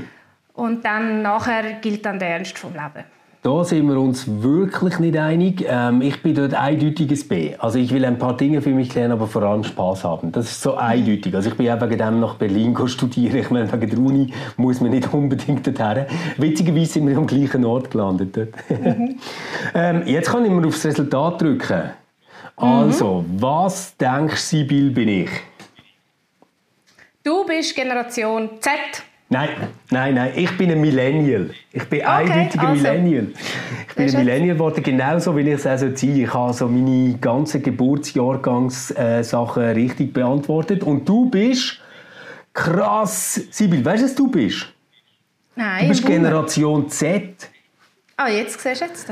Und dann nachher gilt dann der Ernst vom Leben. Da sind wir uns wirklich nicht einig. Ähm, ich bin dort eindeutiges B. Also ich will ein paar Dinge für mich lernen, aber vor allem Spaß haben. Das ist so eindeutig. Also ich bin eben wegen dem nach Berlin [LAUGHS] studieren. Ich meine, wegen der Uni muss man nicht [LAUGHS] unbedingt dorthin. Witzigerweise sind wir am gleichen Ort gelandet. Mhm. [LAUGHS] ähm, jetzt kann ich mal aufs Resultat drücken. Also, mhm. was denkst du, Sibyl, bin ich? Du bist Generation Z. Nein, nein, nein. Ich bin ein Millennial. Ich bin okay, eindeutiger also. Millennial. Ich bin ein Millennial geworden, genauso wie ich es also ziehe. Ich habe so meine ganzen Geburtsjahrgangssachen äh, richtig beantwortet. Und du bist krass. Sibyl, weißt du, was du bist? Nein. Du bist Generation Z. Ah, jetzt siehst du jetzt.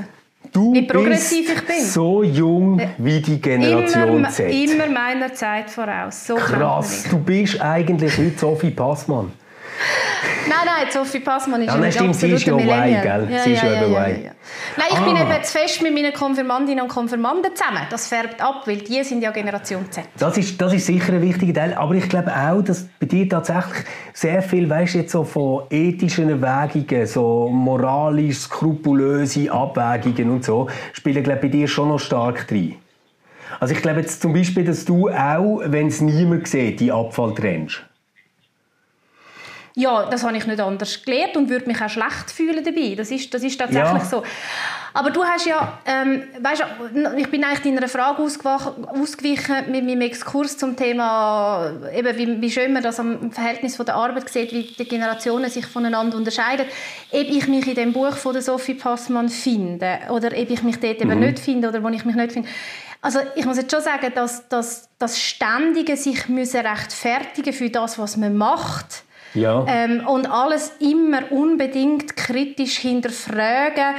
Du wie progressiv ich bin. so jung äh, wie die Generation immer, Z. Immer meiner Zeit voraus. So Krass, du bist eigentlich heute Sophie Passmann. [LAUGHS] nein, nein, Sophie Passmann ist ja, nein, stimmt, sie ist ja Y, gell? Ja, sie ist ja, ja, ja, Nein, ich ah. bin eben zu fest mit meinen Konfirmandinnen und Konfirmanden zusammen. Das färbt ab, weil die sind ja Generation Z. Das ist, das ist sicher ein wichtiger Teil. Aber ich glaube auch, dass bei dir tatsächlich sehr viel, weißt jetzt so von ethischen Erwägungen, so moralisch skrupulöse Abwägungen und so, spielen glaube bei dir schon noch stark drin. Also ich glaube jetzt zum Beispiel, dass du auch, wenn es niemand sieht, die Abfall trennst. Ja, das habe ich nicht anders gelernt und würde mich auch schlecht fühlen dabei. Das ist, das ist tatsächlich ja. so. Aber du hast ja, ähm, weißt, ich bin eigentlich deiner Frage ausgewichen mit meinem Exkurs zum Thema, eben, wie, wie schön man das am Verhältnis von der Arbeit sieht, wie die Generationen sich voneinander unterscheiden. Ob ich mich in dem Buch von der Sophie Passmann finde oder ob ich mich dort mhm. eben nicht finde oder wo ich mich nicht finde. Also ich muss jetzt schon sagen, dass, dass das ständige sich müssen rechtfertigen für das, was man macht, ja. ähm, und alles immer unbedingt kritisch hinterfragen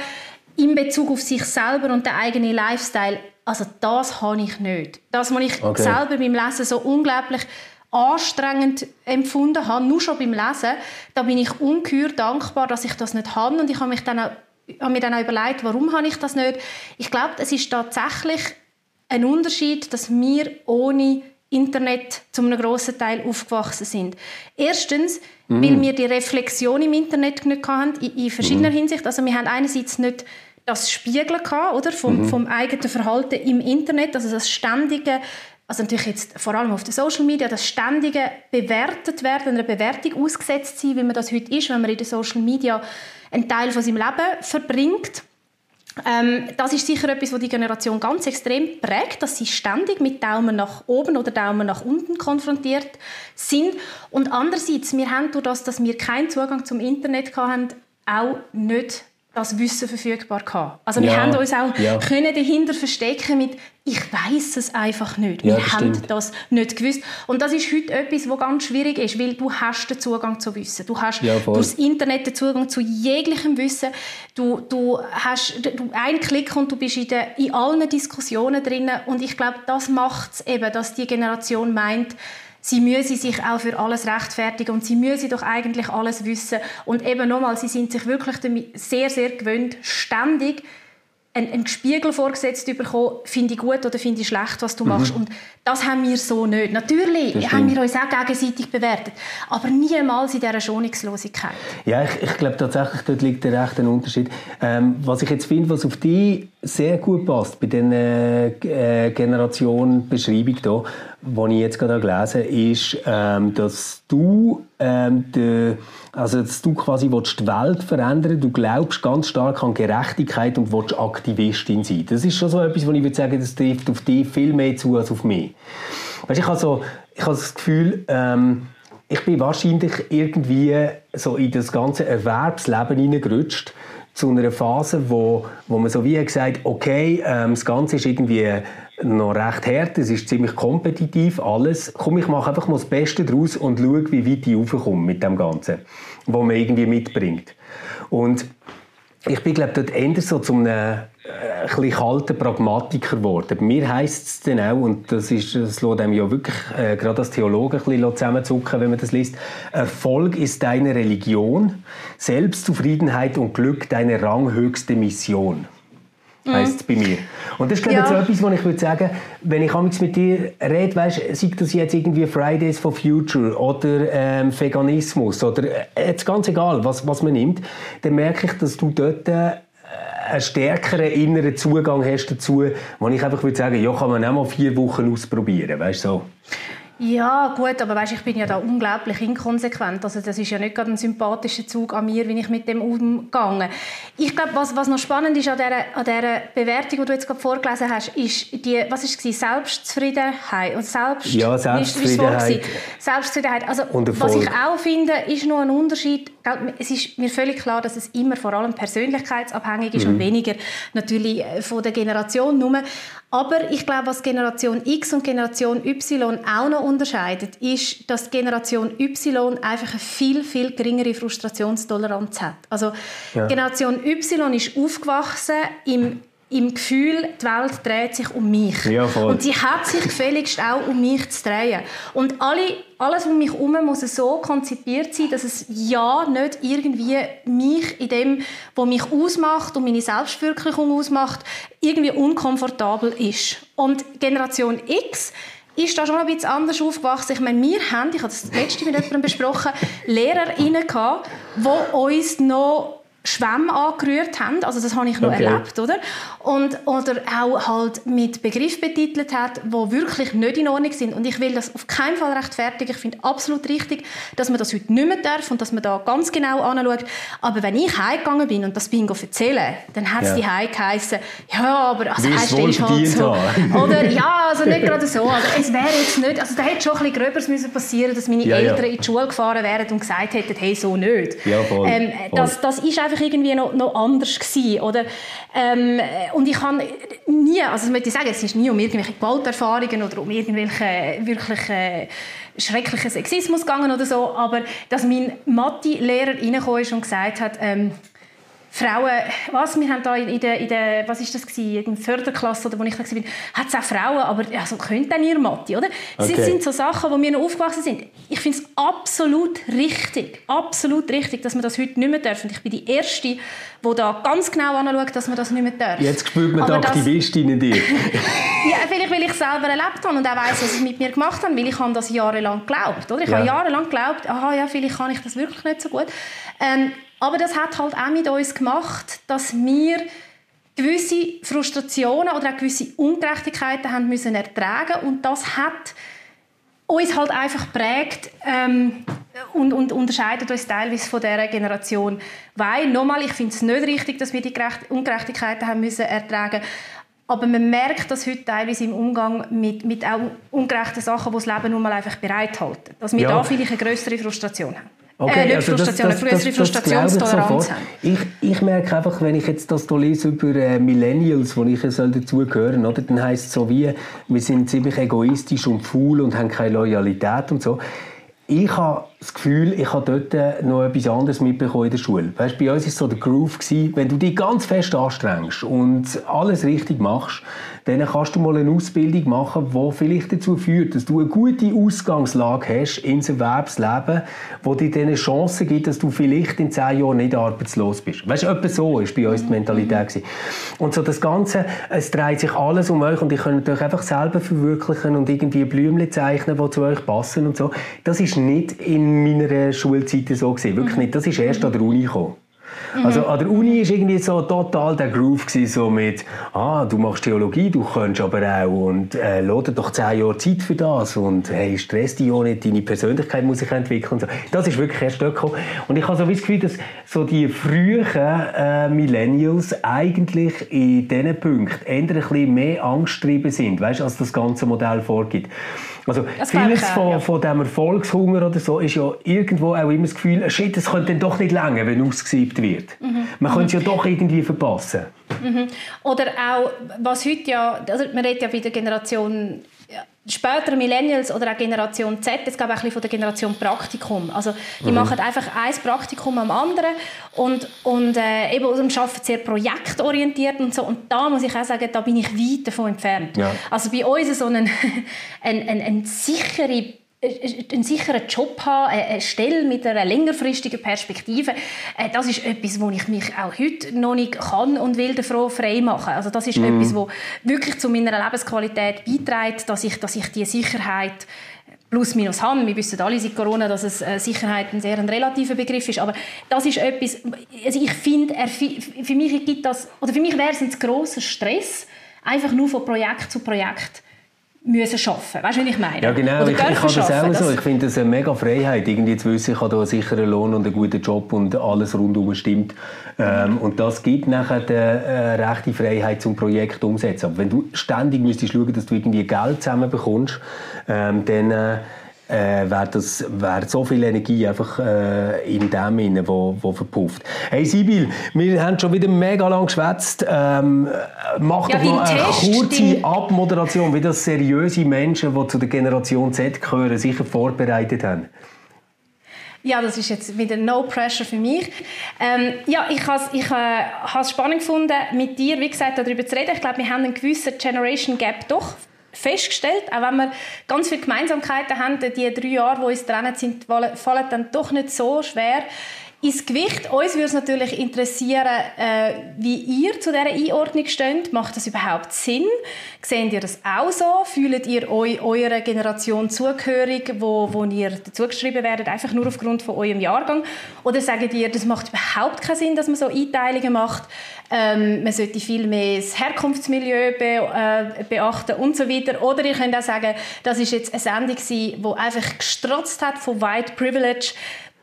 in Bezug auf sich selber und den eigenen Lifestyle. Also das habe ich nicht. Das, was ich okay. selber beim Lesen so unglaublich anstrengend empfunden habe, nur schon beim Lesen, da bin ich ungeheuer dankbar, dass ich das nicht habe und ich habe mich dann auch, habe mir dann auch überlegt, warum habe ich das nicht. Ich glaube, es ist tatsächlich ein Unterschied, dass wir ohne Internet zum einem grossen Teil aufgewachsen sind. Erstens, mhm. weil wir die Reflexion im Internet nicht hatten, in, in verschiedener mhm. Hinsicht. Also wir haben einerseits nicht das Spiegeln gehabt, oder, vom, mhm. vom eigenen Verhalten im Internet, also das ständige also natürlich jetzt vor allem auf den Social Media, das ständige bewertet werden, einer Bewertung ausgesetzt sein, wie man das heute ist, wenn man in den Social Media einen Teil von seinem Leben verbringt. Ähm, das ist sicher etwas, was die Generation ganz extrem prägt, dass sie ständig mit Daumen nach oben oder Daumen nach unten konfrontiert sind. Und andererseits, wir haben durch das, dass wir keinen Zugang zum Internet hatten, auch nicht das Wissen verfügbar gehabt. Also wir ja, haben uns auch ja. können dahinter verstecken mit ich weiß es einfach nicht. Wir ja, haben das nicht gewusst. Und das ist heute etwas, was ganz schwierig ist, weil du hast den Zugang zu Wissen. Du hast ja, durchs Internet den Zugang zu jeglichem Wissen. Du, du hast du, einen Klick und du bist in, der, in allen Diskussionen drin. Und ich glaube, das macht es eben, dass die Generation meint, sie müssen sich auch für alles rechtfertigen und sie müssen doch eigentlich alles wissen. Und eben nochmal, sie sind sich wirklich sehr, sehr gewöhnt, ständig einen, Spiegel vorgesetzt bekommen, finde ich gut oder finde ich schlecht, was du mhm. machst. Und das haben wir so nicht. Natürlich haben wir uns auch gegenseitig bewertet, aber niemals in dieser Schonungslosigkeit. Ja, ich, ich glaube tatsächlich, dort liegt der rechte Unterschied. Ähm, was ich jetzt finde, was auf dich sehr gut passt, bei den äh, Generationenbeschreibung hier, die ich jetzt gerade gelesen habe, ist, ähm, dass du ähm, also, dass du quasi willst die Welt verändern du glaubst ganz stark an Gerechtigkeit und willst Aktivistin sein. Das ist schon so etwas, wo ich würde sagen, das trifft auf dich viel mehr zu als auf mich. Weißt, ich habe so, ich habe das Gefühl, ähm, ich bin wahrscheinlich irgendwie so in das ganze Erwerbsleben hineingerutscht zu einer Phase, wo, wo man so wie gesagt okay, ähm, das Ganze ist irgendwie noch recht hart, es ist ziemlich kompetitiv, alles. Komm, ich mache einfach mal das Beste daraus und schaue, wie weit ich raufkomme mit dem Ganzen, was man irgendwie mitbringt. Und ich bin, glaube dort eher so zu einem äh, ein kalten Pragmatiker geworden. Bei mir heisst es dann auch, und das, ist, das lässt einem ja wirklich äh, gerade als Theologe ein bisschen zusammenzucken, wenn man das liest, Erfolg ist deine Religion, Selbstzufriedenheit und Glück deine ranghöchste Mission heisst es bei mir. Und das ist glaube ja. so etwas, wo ich würde sagen, wenn ich mit dir rede, weißt, sei das jetzt irgendwie Fridays for Future oder ähm, Veganismus oder äh, jetzt ganz egal, was, was man nimmt, dann merke ich, dass du dort äh, einen stärkeren inneren Zugang hast dazu, wo ich einfach würde sagen, ja, kann man auch mal vier Wochen ausprobieren, weißt so. Ja, gut, aber weißt, ich bin ja da unglaublich inkonsequent. Also das ist ja nicht gerade ein sympathischer Zug an mir, wie ich mit dem umgegangen. Ich glaube, was, was noch spannend ist an dieser, an dieser Bewertung, die du jetzt gerade vorgelesen hast, ist die, was ist es, Selbstzufriedenheit und Selbst, ja, Selbstzufriedenheit. Selbstzufriedenheit. Also was ich auch finde, ist noch ein Unterschied. Es ist mir völlig klar, dass es immer vor allem persönlichkeitsabhängig ist mhm. und weniger natürlich äh, von der Generation nur. Aber ich glaube, was Generation X und Generation Y auch noch unterscheidet, ist, dass Generation Y einfach eine viel, viel geringere Frustrationstoleranz hat. Also ja. Generation Y ist aufgewachsen im im Gefühl, die Welt dreht sich um mich. Ja, voll. Und sie hat sich gefälligst auch um mich zu drehen. Und alle, alles um mich herum muss so konzipiert sein, dass es ja nicht irgendwie mich in dem, was mich ausmacht und meine Selbstverwirklichung ausmacht, irgendwie unkomfortabel ist. Und Generation X ist da schon ein bisschen anders aufgewachsen. Ich meine, wir haben, ich habe das letzte mit jemandem besprochen, [LAUGHS] LehrerInnen gehabt, die uns noch Schwämme angerührt haben, also das habe ich noch okay. erlebt, oder? Und, oder auch halt mit Begriff betitelt hat, wo wirklich nicht in Ordnung sind. Und ich will das auf keinen Fall rechtfertigen. Ich finde absolut richtig, dass man das heute nicht mehr darf und dass man da ganz genau anschaut. Aber wenn ich heimgegangen bin und das Bingo erzählen, dann hat es ja. die Heim geheissen, ja, aber also heißt ist halt so. Oder ja, also nicht [LAUGHS] gerade so. Also es wäre jetzt nicht, also da hätte schon ein bisschen Gröbers müssen passieren, dass meine ja, Eltern ja. in die Schule gefahren wären und gesagt hätten, hey, so nicht. Ja, voll, ähm, voll. Das, das ist einfach irgendwie noch, noch anders gewesen, oder? Ähm, und ich habe nie, also das möchte ich sagen, es ist nie um irgendwelche Gewalterfahrungen oder um irgendwelche wirklich schrecklichen Sexismus gegangen oder so, aber dass mein Mathe-Lehrer reingekommen ist und gesagt hat, ähm, Frauen, was, wir haben da in der, in der was ist das gewesen, in der Förderklasse, oder wo ich da war, hat es auch Frauen, aber also, könnt dann ihr Mathe, oder? Das okay. sind so Sachen, wo wir noch aufgewachsen sind. Ich finde es absolut richtig, absolut richtig, dass wir das heute nicht mehr dürfen. Ich bin die Erste, die da ganz genau anschaut, dass wir das nicht mehr dürfen. Jetzt spürt man die Aktivistin in dir. [LAUGHS] ja, vielleicht, weil ich selber erlebt habe und auch weiss, was es mit mir gemacht hat, weil ich habe das jahrelang geglaubt, oder? Ich ja. habe jahrelang geglaubt, aha, ja, vielleicht kann ich das wirklich nicht so gut. Ähm, aber das hat halt auch mit uns gemacht, dass wir gewisse Frustrationen oder auch gewisse Ungerechtigkeiten haben müssen ertragen und das hat uns halt einfach prägt ähm, und, und, unterscheidet uns teilweise von dieser Generation. Weil, nochmal, ich finde es nicht richtig, dass wir die Ungerechtigkeiten haben müssen ertragen aber man merkt das heute teilweise im Umgang mit, mit auch ungerechten Sachen, die das Leben nun mal einfach bereithalten. Dass wir ja. da vielleicht eine größere Frustration haben. Okay, äh, also Frustration, das, das, eine größere Frustrationstoleranz haben. Ich, ich merke einfach, wenn ich jetzt das hier lese über äh, Millennials, wo ich soll dazugehören soll, dann heisst es so wie, wir sind ziemlich egoistisch und faul und haben keine Loyalität und so. Ich habe das Gefühl, ich habe dort noch etwas anderes mitbekommen in der Schule. Weißt, bei uns war so der Groove, gewesen, wenn du dich ganz fest anstrengst und alles richtig machst, dann kannst du mal eine Ausbildung machen, die vielleicht dazu führt, dass du eine gute Ausgangslage hast ins Erwerbsleben, wo dir dann eine Chance gibt, dass du vielleicht in zehn Jahren nicht arbeitslos bist. Weißt du, etwas so ist bei uns die Mentalität. Gewesen. Und so das Ganze, es dreht sich alles um euch und ich könnt euch einfach selber verwirklichen und irgendwie Blümchen zeichnen, die zu euch passen und so. Das ist nicht in meiner Schulzeit so gewesen. Wirklich nicht. Das ist erst an der Uni gekommen. Mhm. Also an der Uni war irgendwie so total der Groove gewesen, so mit, ah, du machst Theologie, du kannst aber auch und äh, dir doch zehn Jahre Zeit für das und hey, stress dich auch nicht, deine Persönlichkeit muss sich entwickeln. So. Das ist wirklich erst dort gekommen. Und ich habe so das Gefühl, dass so die frühen äh, Millennials eigentlich in diesen Punkten eher ein bisschen mehr angstgetrieben sind, weißt, als das ganze Modell vorgibt. Also das vieles von, ja. von dem Erfolgshunger oder so ist ja irgendwo auch immer das Gefühl, shit, es könnte dann doch nicht länger, wenn ausgesiebt wird. Mhm. Man könnte es ja doch irgendwie verpassen. Mhm. Oder auch, was heute ja, also man redet ja bei der Generation später Millennials oder auch Generation Z, jetzt glaube ich ein bisschen von der Generation Praktikum. Also die mhm. machen einfach ein Praktikum am anderen und, und äh, eben und arbeiten sehr projektorientiert und so. Und da muss ich auch sagen, da bin ich weit davon entfernt. Ja. Also bei uns so ein, [LAUGHS] ein, ein, ein sichere einen sicheren Job haben, eine Stelle mit einer längerfristigen Perspektive, äh, das ist etwas, wo ich mich auch heute noch nicht kann und will davon frei machen. Also das ist mm. etwas, wo wirklich zu meiner Lebensqualität beiträgt, dass ich, dass ich die Sicherheit plus minus habe. Wir wissen alle seit Corona, dass es äh, Sicherheit ein sehr ein relativer Begriff ist, aber das ist etwas, also ich finde, für mich gibt das, oder für mich wäre es ein grosser Stress, einfach nur von Projekt zu Projekt müssen arbeiten. Weißt du, was ich meine? Ja, genau. Oder ich, ich habe das auch so. Ich finde das eine mega Freiheit, irgendwie zu wissen, ich habe einen sicheren Lohn und einen guten Job und alles rundum stimmt. Ähm, und das gibt nachher die äh, rechte Freiheit zum Projekt umsetzen. Aber wenn du ständig müsstest schauen, dass du irgendwie Geld zusammenbekommst, ähm, dann äh, äh, wäre das wär so viel Energie einfach äh, in dem inne, wo, wo verpufft. Hey Sibyl, wir haben schon wieder mega lang geschwätzt. Ähm, mach ja, doch noch eine Test, kurze die... Abmoderation, wie das seriöse Menschen, die zu der Generation Z gehören, sicher vorbereitet haben. Ja, das ist jetzt wieder no pressure für mich. Ähm, ja, ich habe ich, äh, es spannend gefunden, mit dir, wie gesagt, darüber zu reden. Ich glaube, wir haben einen gewissen Generation Gap doch festgestellt, auch wenn wir ganz viele Gemeinsamkeiten haben, die drei Jahre, die uns trennen sind, fallen dann doch nicht so schwer ins Gewicht. Uns würde es natürlich interessieren, äh, wie ihr zu dieser Einordnung steht. Macht das überhaupt Sinn? Seht ihr das auch so? Fühlt ihr euch eurer Generation zugehörig, wo, wo ihr dazugeschrieben werdet, einfach nur aufgrund von eurem Jahrgang? Oder sagt ihr, das macht überhaupt keinen Sinn, dass man so Einteilungen macht? Ähm, man sollte viel mehr das Herkunftsmilieu be, äh, beachten und so weiter. Oder ihr könnt auch sagen, das ist jetzt eine Sendung, die einfach gestrotzt hat von White Privilege,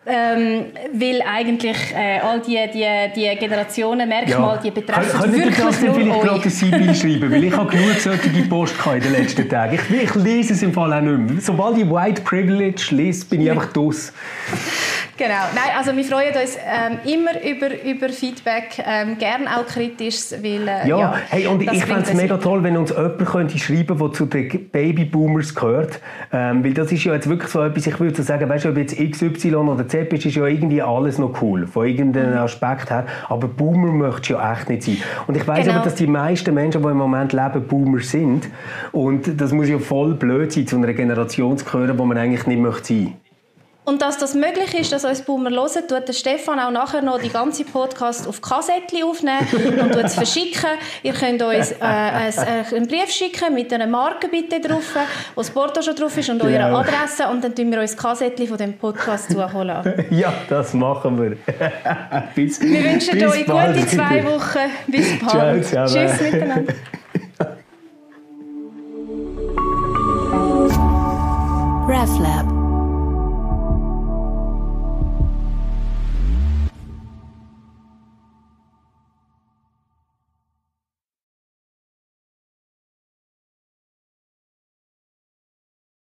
ähm, weil eigentlich äh, all die, die, die Generationen, Merkmale, ja. die betreffen kann, wirklich das nur vielleicht gerade Sibyl schreiben, weil ich habe genug solche Post in den letzten Tagen. Ich, ich, lese es im Fall auch nicht mehr. Sobald ich White Privilege lese, bin ich einfach durch. Genau. Nein, also wir freuen uns ähm, immer über, über Feedback, ähm, gern auch kritisch, weil äh, ja, ja, hey, und ich fände es mega toll, wenn uns jemand könnte schreiben könnte, der zu den Babyboomers gehört, ähm, weil das ist ja jetzt wirklich so etwas, ich würde so sagen, weißt du, ob jetzt XY oder Z bist, ist ja irgendwie alles noch cool, von irgendeinem. Aspekt her, aber Boomer möchtest du ja echt nicht sein. Und ich weiß genau. aber, dass die meisten Menschen, die im Moment leben, Boomer sind und das muss ja voll blöd sein, zu einer Generation zu gehören, wo man eigentlich nicht möchte sein möchte. Und dass das möglich ist, dass uns Boomer hören, tut der Stefan auch nachher noch die ganze Podcast auf Kassettchen aufnehmen und es verschicken. Ihr könnt uns äh, einen Brief schicken mit einer Marke bitte drauf, wo das Porto schon drauf ist und genau. eure Adresse und dann tun wir uns Kassettchen von dem Podcast zuholen. [LAUGHS] ja, das machen wir. [LAUGHS] bis, wir wünschen bis euch bald. gute zwei [LAUGHS] Wochen. Bis bald. Ciao, Tschüss miteinander. RefLab